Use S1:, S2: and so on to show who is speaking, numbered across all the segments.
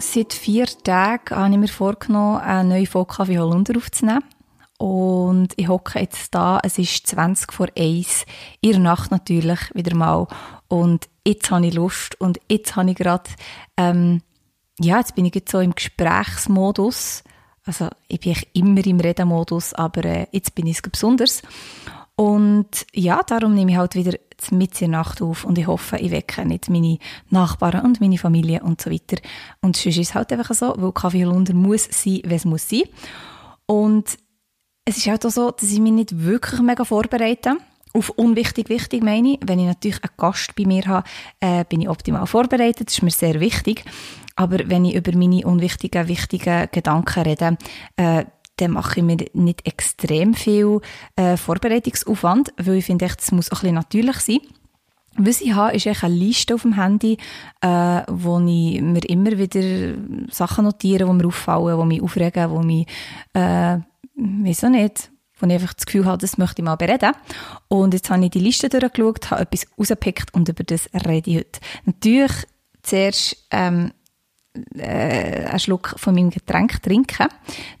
S1: Seit vier Tagen habe ich mir vorgenommen, eine neue Folge Kaffee Holunder aufzunehmen. Und ich hocke jetzt da, es ist 20 vor 1, in der Nacht natürlich wieder mal. Und jetzt habe ich Lust und jetzt habe ich gerade, ähm, ja, jetzt bin ich jetzt so im Gesprächsmodus. Also ich bin immer im Redemodus, aber äh, jetzt bin ich es besonders. Und ja, darum nehme ich halt wieder mit der Nacht auf und ich hoffe, ich wecke nicht meine Nachbarn und meine Familie und so weiter. Und sonst ist es halt einfach so, weil Kaffee Holunder muss sein, es muss sein. Und es ist halt auch so, dass ich mich nicht wirklich mega vorbereite. Auf unwichtig, wichtig meine ich. Wenn ich natürlich einen Gast bei mir habe, äh, bin ich optimal vorbereitet. Das ist mir sehr wichtig. Aber wenn ich über meine unwichtigen, wichtigen Gedanken rede, äh, dann mache ich mir nicht extrem viel äh, Vorbereitungsaufwand, weil ich finde, es muss auch ein bisschen natürlich sein. Was ich habe, ist eine Liste auf dem Handy, äh, wo ich mir immer wieder Sachen notiere, die mir auffallen, die mich aufregen, die mich äh, weiß auch nicht, wo ich einfach das Gefühl habe, das möchte ich mal bereden. Und jetzt habe ich die Liste durchgeschaut, habe etwas rausgepickt und über das rede ich heute. Natürlich zuerst ähm, äh, einen Schluck von meinem Getränk trinken.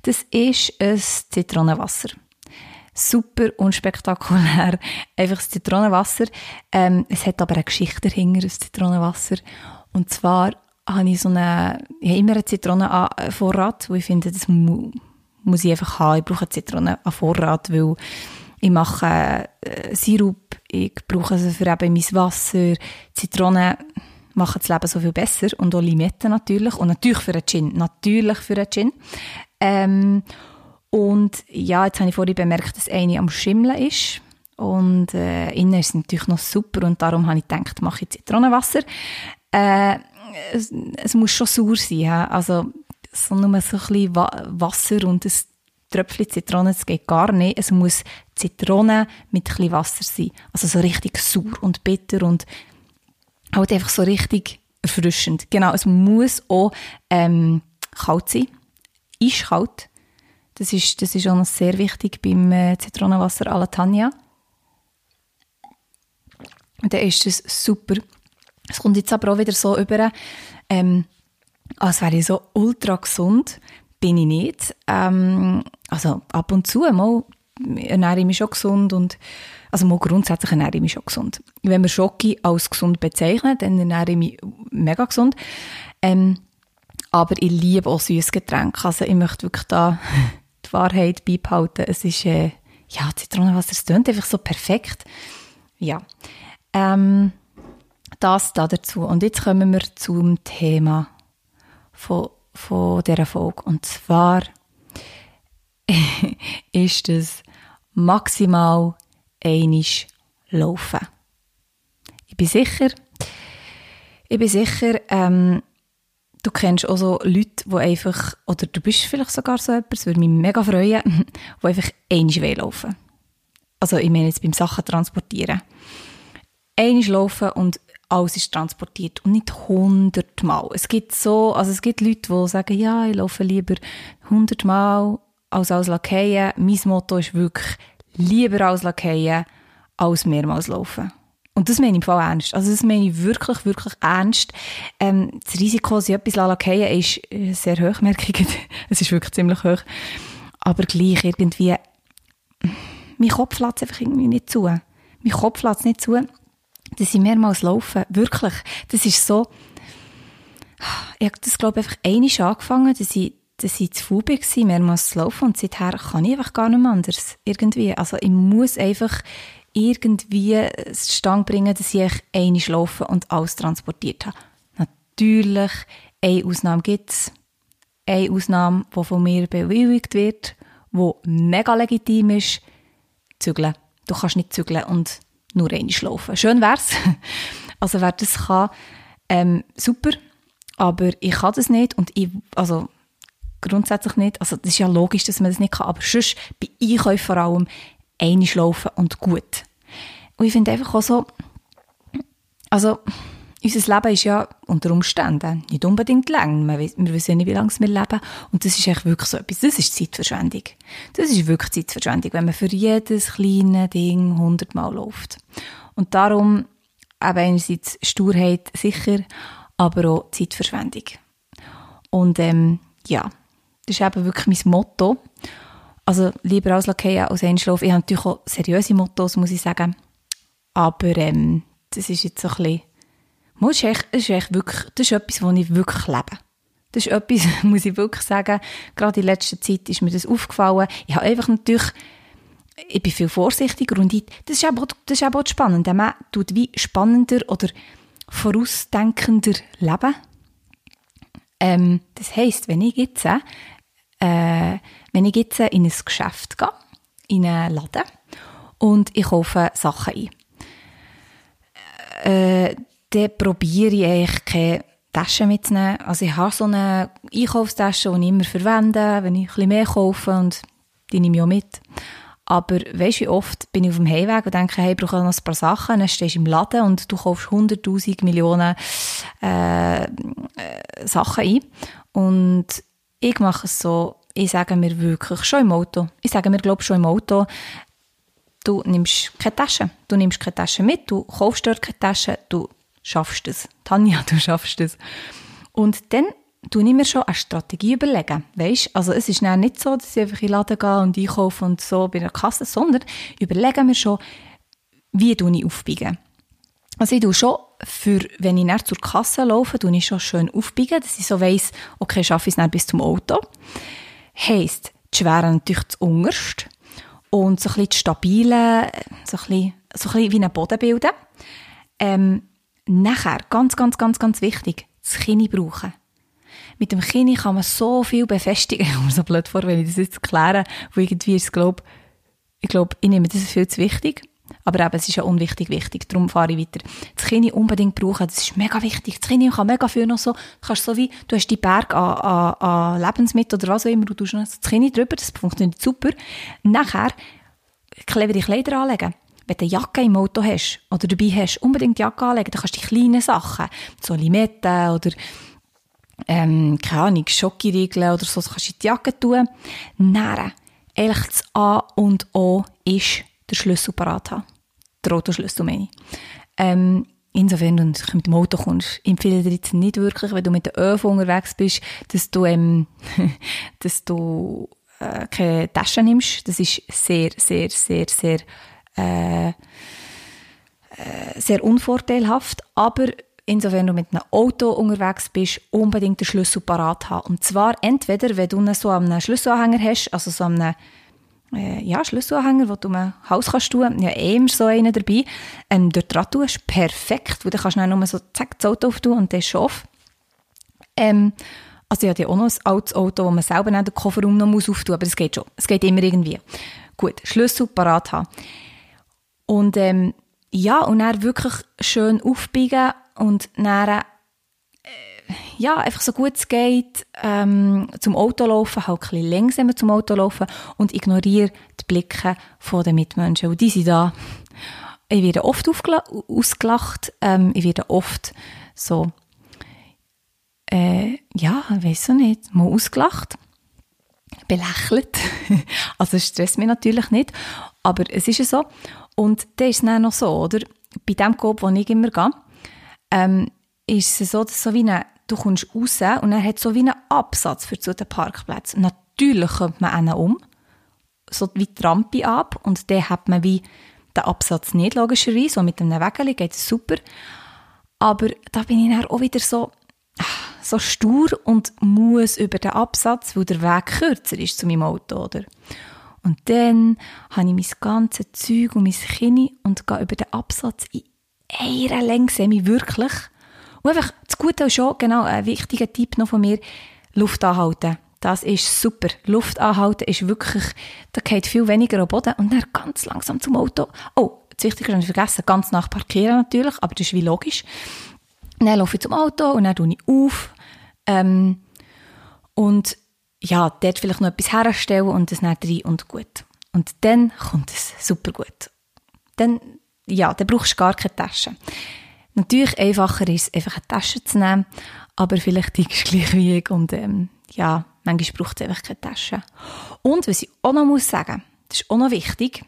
S1: Das ist ein Zitronenwasser. Super unspektakulär. Einfach das Zitronenwasser. Ähm, es hat aber eine Geschichte dahinter, das Zitronenwasser. Und zwar habe ich so eine, ich habe immer einen Zitronenvorrat, wo ich finde, das muss muss ich einfach haben. Ich brauche Zitronen an Vorrat, weil ich mache äh, Sirup, ich brauche sie für eben mein Wasser. Zitronen machen das Leben so viel besser und auch Limetten natürlich und natürlich für einen Gin, natürlich für einen Gin. Ähm, und ja, jetzt habe ich vorhin bemerkt, dass eine am Schimmeln ist und äh, innen ist es natürlich noch super und darum habe ich gedacht, mache ich Zitronenwasser. Äh, es, es, muss schon sauer sein, ja? also so nur so ein bisschen Wasser und ein Tröpfchen Zitrone, das geht gar nicht. Es muss Zitrone mit ein bisschen Wasser sein. Also so richtig sauer und bitter und halt einfach so richtig erfrischend. Genau, es muss auch ähm, kalt sein. Ist. Das ist, das ist auch noch sehr wichtig beim äh, Zitronenwasser à la Tanja. Und dann ist es super. Es kommt jetzt aber auch wieder so über, ähm, als wäre ich so ultra gesund, bin ich nicht. Ähm, also ab und zu mal ernähre ich mich schon gesund und also mal grundsätzlich ernähre ich mich schon gesund. Wenn wir Schoki als gesund bezeichnen, dann ernähre ich mich mega gesund. Ähm, aber ich liebe auch süßes Getränk. Also ich möchte wirklich da die Wahrheit beibehalten. Es ist, äh, ja, Zitronenwasser, es tönt einfach so perfekt. Ja. Ähm, das da dazu. Und jetzt kommen wir zum Thema von, von dieser Folge. Und zwar ist es maximal einisch laufen. Ich bin sicher, ich bin sicher, ähm, du kennst auch so Leute, die einfach, oder du bist vielleicht sogar so das würde mich mega freuen, die einfach einisch laufen Also ich meine jetzt beim Sachen transportieren. Einisch laufen und alles ist transportiert und nicht hundertmal. Es gibt so, also es gibt Leute, die sagen, ja, ich laufe lieber hundertmal als als Lakaien. Mein Motto ist wirklich, lieber als Lakaien als mehrmals laufen. Und das meine ich im Fall ernst. Also das meine ich wirklich, wirklich ernst. Ähm, das Risiko, dass ich etwas lakaien ist äh, sehr hoch, merke ich. es ist wirklich ziemlich hoch. Aber gleich irgendwie, mein Kopf lässt einfach irgendwie nicht zu. Mein Kopf lässt nicht zu dass ich mehrmals laufe. Wirklich. Das ist so, ich habe das, glaube ich, einfach einmal angefangen, dass ich, dass ich zu faul war, mehrmals zu laufen und seither kann ich einfach gar nicht mehr anders. Irgendwie. Also ich muss einfach irgendwie Stang bringen, dass ich einmal laufe und alles transportiert habe. Natürlich, eine Ausnahme gibt es. Eine Ausnahme, die von mir bewilligt wird, die mega legitim ist, zügeln. Du kannst nicht zügeln und nur einmal schlafen. Schön wär's. Also wer das kann, ähm, super. Aber ich kann das nicht und ich, also grundsätzlich nicht. Also das ist ja logisch, dass man das nicht kann. Aber sonst bei Einkäufen vor allem einmal schlafen und gut. Und ich finde einfach auch so, also unser Leben ist ja unter Umständen nicht unbedingt lang. Wir, wissen ja nicht, wie lange wir leben. Und das ist echt wirklich so etwas. Das ist Zeitverschwendung. Das ist wirklich Zeitverschwendung, wenn man für jedes kleine Ding hundertmal läuft. Und darum eben einerseits Sturheit sicher, aber auch Zeitverschwendung. Und ähm, ja, das ist eben wirklich mein Motto. Also lieber auslackieren als einschlafen. Ich habe natürlich auch seriöse Mottos, muss ich sagen. Aber ähm, das ist jetzt so ein bisschen das ist, echt, das ist echt wirklich, das ist etwas, was ich wirklich lebe. Das ist etwas, muss ich wirklich sagen, gerade in letzter Zeit ist mir das aufgefallen. Ich habe einfach natürlich, ich bin viel vorsichtiger und ich, das ist aber, das ist aber auch spannend. Man tut wie spannender oder vorausdenkender leben. Ähm, das heisst, wenn ich jetzt, äh, wenn ich jetzt in ein Geschäft gehe, in einen Laden und ich kaufe Sachen ein, äh, dann probiere ich eigentlich keine Tasche mitzunehmen. Also ich habe so eine Einkaufstasche, die ich immer verwende, wenn ich bisschen mehr kaufe und die nehme ich auch mit. Aber weißt du, wie oft bin ich auf dem Heimweg und denke, hey, ich brauche noch ein paar Sachen, dann stehst du im Laden und du kaufst 100'000 Millionen äh, äh, Sachen ein. Und ich mache es so, ich sage mir wirklich schon im Auto, ich sage mir, glaube schon im Auto, du nimmst keine Tasche, du nimmst keine Tasche mit, du kaufst dort keine Tasche, du schaffst es. Tanja, du schaffst es. Und dann tue ich mir schon eine Strategie überlegen. Weißt? Also es ist nicht so, dass ich einfach in den Laden gehe und einkaufe und so bei der Kasse, sondern überlege mir schon, wie ich aufbiegen. Also ich tue schon, für, wenn ich nach zur Kasse laufe, tue ich schon schön aufbiegen, dass ich so weiss, okay, schaffe ich es bis zum Auto. Heisst, die Schwere natürlich zu unterst und so ein bisschen die stabile, so ein bisschen, so ein bisschen wie einen Boden bilden. Ähm, Nachher, ganz, ganz, ganz, ganz wichtig, das Kinn brauchen. Mit dem Kinn kann man so viel befestigen. Ich komme so blöd vor, wenn ich das jetzt erkläre, wo irgendwie ist, glaub, ich glaube, ich nehme das viel zu wichtig. Aber eben, es ist ja unwichtig wichtig, darum fahre ich weiter. Das Kinn unbedingt brauchen, das ist mega wichtig. Das Kinn kann mega viel noch so, kannst so wie, du hast die Berg an, an, an Lebensmitteln oder was auch immer, du tust das Kinn drüber, das funktioniert super. Nachher, clevere Kleider anlegen wenn du eine Jacke im Auto hast oder dabei hast, unbedingt die Jacke anlegen, dann kannst du die kleinen Sachen, so Limetten oder ähm, keine Ahnung, Schokoriegel oder so, das kannst du in die Jacke tun. Nähren. Eigentlich das A und O ist der Schlüssel parat haben. Der Autoschlüssel meine ich. Ähm, insofern, wenn du mit dem Auto kommst, empfehle ich dir jetzt nicht wirklich, wenn du mit der ÖV unterwegs bist, dass du, ähm, dass du äh, keine Tasche nimmst. Das ist sehr, sehr, sehr, sehr äh, sehr unvorteilhaft, aber insofern du mit einem Auto unterwegs bist, unbedingt den Schlüssel parat haben. Und zwar entweder, wenn du so einen Schlüsselanhänger hast, also so einen äh, ja, Schlüsselanhänger, wo du im Haus kannst tun, ja, eh immer so einen dabei, ähm, dort dran tust, perfekt, weil dann kannst du dann nur so zack, das Auto auftun und das ist schon. Ähm, also ich habe ja auch noch ein altes Auto, wo man selber den Kofferraum noch auftun muss, aber es geht schon. Es geht immer irgendwie. Gut, Schlüssel parat haben. Und ähm, ja, und dann wirklich schön aufbiegen und dann äh, ja, einfach so gut es geht, ähm, zum Auto laufen, halt ein bisschen langsamer zum Auto laufen und ignoriere die Blicke der Mitmenschen. Und die sind da. Ich werde oft ausgelacht, ähm, ich werde oft so, äh, ja, ich weiß nicht, mal ausgelacht, belächelt. also es stresst mich natürlich nicht, aber es ist ja so. Und dann ist es dann noch so, oder? Bei dem Coop, wo ich immer gehe, ähm, ist es so, dass so wie eine, du kommst raus und er hat so wie einen Absatz für zu den Parkplätzen. Natürlich kommt man einen um, so wie die Rampe ab und dann hat man wie den Absatz nicht, logischerweise, so mit einem Wägeli geht es super. Aber da bin ich dann auch wieder so, so stur und muss über den Absatz, weil der Weg kürzer ist zu meinem Auto, oder? Und dann habe ich mein ganzes Zeug und mein Kinn und gehe über den Absatz in einer Länge, mich wirklich. Und einfach, das Gute ist schon, genau, ein wichtiger Tipp noch von mir, Luft anhalten. Das ist super. Luft anhalten ist wirklich, da geht viel weniger am Boden und dann ganz langsam zum Auto. Oh, das Wichtigste habe ich vergessen, ganz nach parkieren natürlich, aber das ist wie logisch. Dann laufe ich zum Auto und dann tue ich auf. Ähm, und ja, dort vielleicht noch etwas herstellen und das nicht rein und gut. Und dann kommt es super gut. Dann, ja, dann brauchst du gar keine Tasche. Natürlich einfacher ist es, einfach eine Tasche zu nehmen, aber vielleicht die ist gleich wie ich und ähm, ja, manchmal braucht es einfach keine Tasche. Und was ich auch noch muss sagen, das ist auch noch wichtig,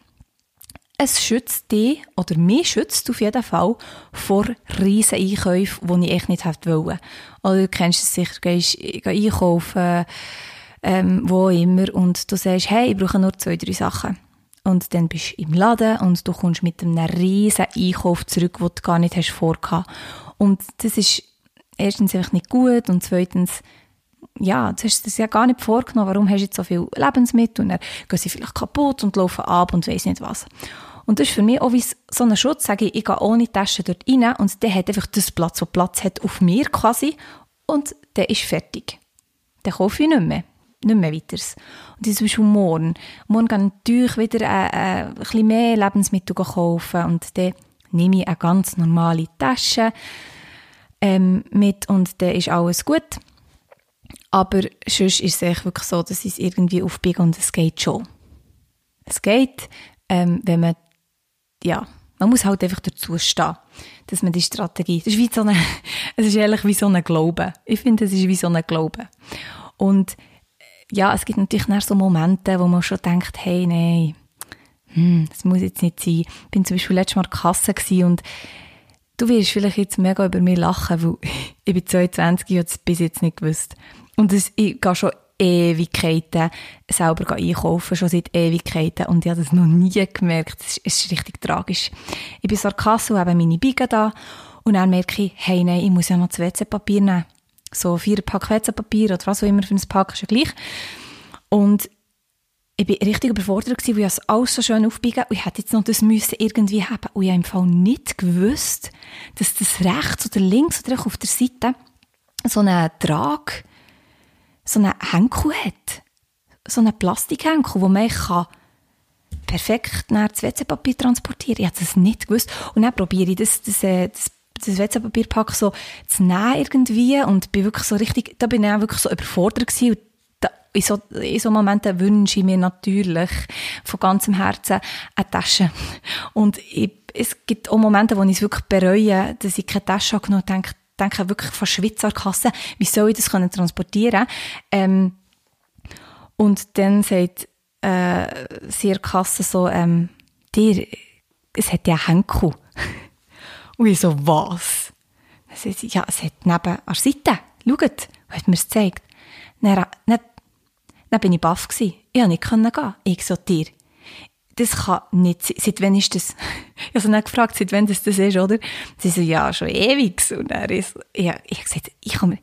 S1: es schützt dich, oder mich schützt auf jeden Fall, vor riesen Einkäufen, die ich echt nicht hätte. Oder du kennst es sicher, du gehst einkaufen, ähm, wo immer, und du sagst, hey, ich brauche nur zwei, drei Sachen. Und dann bist du im Laden und du kommst mit einem riesen Einkauf zurück, den du gar nicht hast vorgehabt. Und das ist erstens einfach nicht gut und zweitens, ja, du hast das ja gar nicht vorgenommen, warum hast du jetzt so viel Lebensmittel und dann gehen sie vielleicht kaputt und laufen ab und weiss nicht was. Und das ist für mich auch wie so ein Schutz, sage ich, ich gehe ohne Tasche dort rein und der hat einfach das Platz, wo Platz hat auf mir quasi und der ist fertig. Den kaufe ich nicht mehr. Nicht mehr weiter. Und das ist morgen. Morgen gehe ich natürlich wieder äh, äh, ein bisschen mehr Lebensmittel kaufen und dann nehme ich eine ganz normale Tasche ähm, mit und dann ist alles gut. Aber sonst ist es wirklich so, dass ich es irgendwie aufbiege und es geht schon. Es geht, ähm, wenn man, ja, man muss halt einfach dazu stehen, dass man die Strategie, das ist wie so eine, es ist ehrlich wie so ein Glaube. Ich finde, es ist wie so ein Glaube. Und ja, es gibt natürlich nach so Momente, wo man schon denkt, hey, nein, hm, das muss jetzt nicht sein. Ich bin zum Beispiel letztes Mal in der Kasse und du wirst vielleicht jetzt mega über mich lachen, weil ich bin 22 und habe es bis jetzt nicht gewusst. Und das, ich gehe schon Ewigkeiten selber einkaufen, schon seit Ewigkeiten. Und ich habe das noch nie gemerkt. Es ist, ist, richtig tragisch. Ich bin so der Kasse und habe meine Biege da. Und dann merke ich, hey, nein, ich muss ja noch das WC-Papier nehmen. So vier Pack WC-Papier oder was auch immer für ein Pack, ist ja gleich. Und ich war richtig überfordert, gewesen, weil ich es alles so schön aufbiegen und ich hätte jetzt noch das müssen irgendwie haben. Und ich habe im Fall nicht gewusst, dass das rechts oder links oder auf der Seite so einen Trag so einen Henkel hat. So einen Plastikhenkel, wo man kann perfekt das WC-Papier transportieren Ich habe das nicht gewusst. Und dann probiere ich das, das, äh, das, das WC-Papierpack so zu nehmen irgendwie und bin wirklich so richtig, da bin ich auch wirklich so überfordert gewesen. Und da, in, so, in so Momenten wünsche ich mir natürlich von ganzem Herzen eine Tasche. Und ich, es gibt auch Momente, wo ich es wirklich bereue, dass ich keine Tasche habe genommen habe denke wirklich von Schweizer Kasse, wie soll ich das können transportieren ähm, Und dann sagt äh, sie Kasse so, ähm, dir, es hat ja Henkel. Und ich so, was? Dann sie, ja, es hat neben an der Seite, schaut, hat mir es gezeigt. Dann, dann, dann bin ich baff gewesen. Ich konnte nicht gehen. Ich so, dir, das kann nicht sein. Seit wann ist das? Ich habe sie dann gefragt, seit wann das, das ist, oder? Sie so, ja, schon ewig. Und er ist, ja, ich habe gesagt, ich habe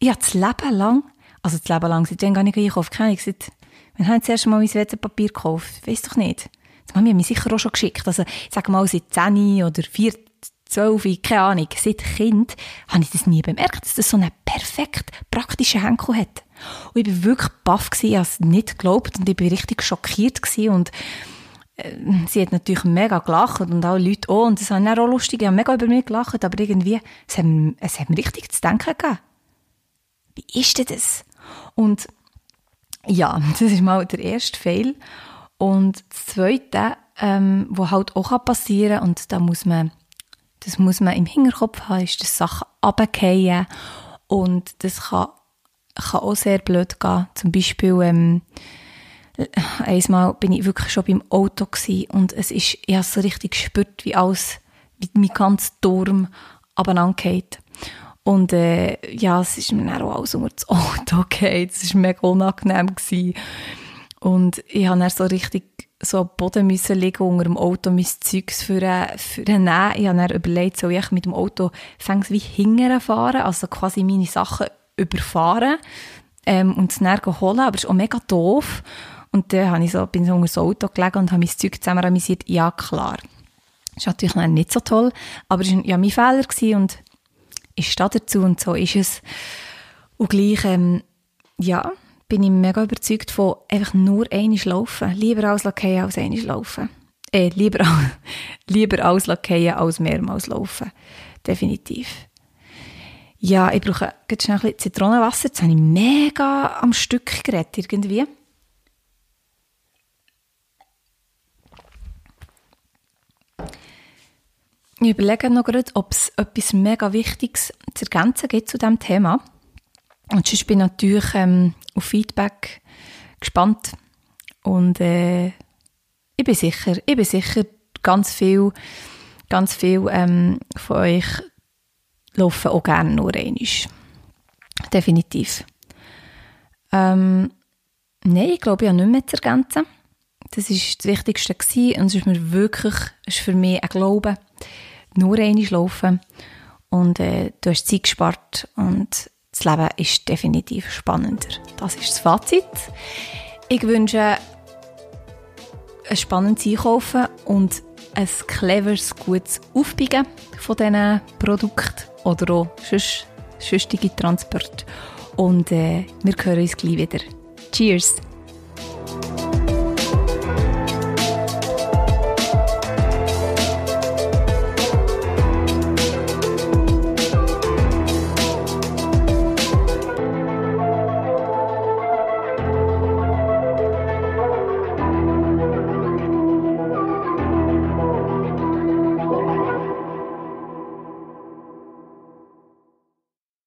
S1: ich habe das Leben lang, also das Leben lang, seit wann gar nicht einkaufen? Keine ich gesagt, wann habe ich das erste Mal mein WC-Papier gekauft? Weiss doch nicht. Das haben wir mir sicher auch schon geschickt. Also, ich sage mal, seit 10 oder 4, 12, keine Ahnung, seit Kind, habe ich das nie bemerkt, dass das so einen perfekt praktischen Henkel hat. Und ich war wirklich baff ich habe es nicht geglaubt und ich war richtig schockiert und äh, sie hat natürlich mega gelacht und alle Leute auch. Und das war auch lustig. Ich mega über mich gelacht, aber irgendwie, es hat, es hat mir richtig zu denken gegeben. Wie ist denn das? Und ja, das ist mal der erste Fail. Und das zweite, ähm, was halt auch passieren kann, und da muss man, das muss man im Hinterkopf haben, ist, dass Sachen runterfallen. Und das kann, kann auch sehr blöd gehen. Zum Beispiel, ähm, einmal bin ich wirklich schon beim Auto und es ist, ich habe so richtig gespürt, wie alles, wie mein ganzer Turm abeinander Und äh, ja, es ist mir dann auch alles unter das Auto gefallen. Es war mega unangenehm. Gewesen. Und ich habe dann so richtig so am Boden müssen liegen, unter dem Auto mein Zeugs für, äh, für nehmen. Ich habe dann überlegt, soll ich mit dem Auto fängs wie hingern fahren, also quasi meine Sachen überfahren ähm, und es dann holen, aber es ist auch mega doof. Und dann habe ich so, bin so unter das Auto gelegen und habe mein Zeug zusammen amüsiert. Ja, klar. Das ist natürlich nicht so toll, aber es war ja mein Fehler gewesen und ich stehe dazu und so ist es. Und gleich, ähm, ja, bin ich mega überzeugt von einfach nur einiges laufen. Lieber als Lackieren als einiges laufen. Äh, lieber, lieber als Lackieren als mehrmals laufen. Definitiv. Ja, ich brauche jetzt schnell ein bisschen Zitronenwasser. Jetzt habe ich mega am Stück geredet irgendwie. ich überlege noch gerade, ob es etwas mega Wichtiges zu ergänzen gibt zu diesem Thema. Und sonst bin ich natürlich ähm, auf Feedback gespannt. Und äh, ich bin sicher, ich bin sicher, ganz viel, ganz viel ähm, von euch laufen auch gerne nur einmal. Definitiv. Ähm, nein, ich glaube, ich habe nicht mehr zu ergänzen. Das war das Wichtigste gewesen. und es ist mir wirklich, ist für mich ein Glaube, nur einmal laufen und äh, du hast Zeit gespart und das Leben ist definitiv spannender. Das ist das Fazit. Ich wünsche ein spannendes Einkaufen und ein cleveres, gutes Aufbiegen von diesen Produkten oder auch sonst, sonstige Transport. Und äh, wir hören uns gleich wieder. Cheers!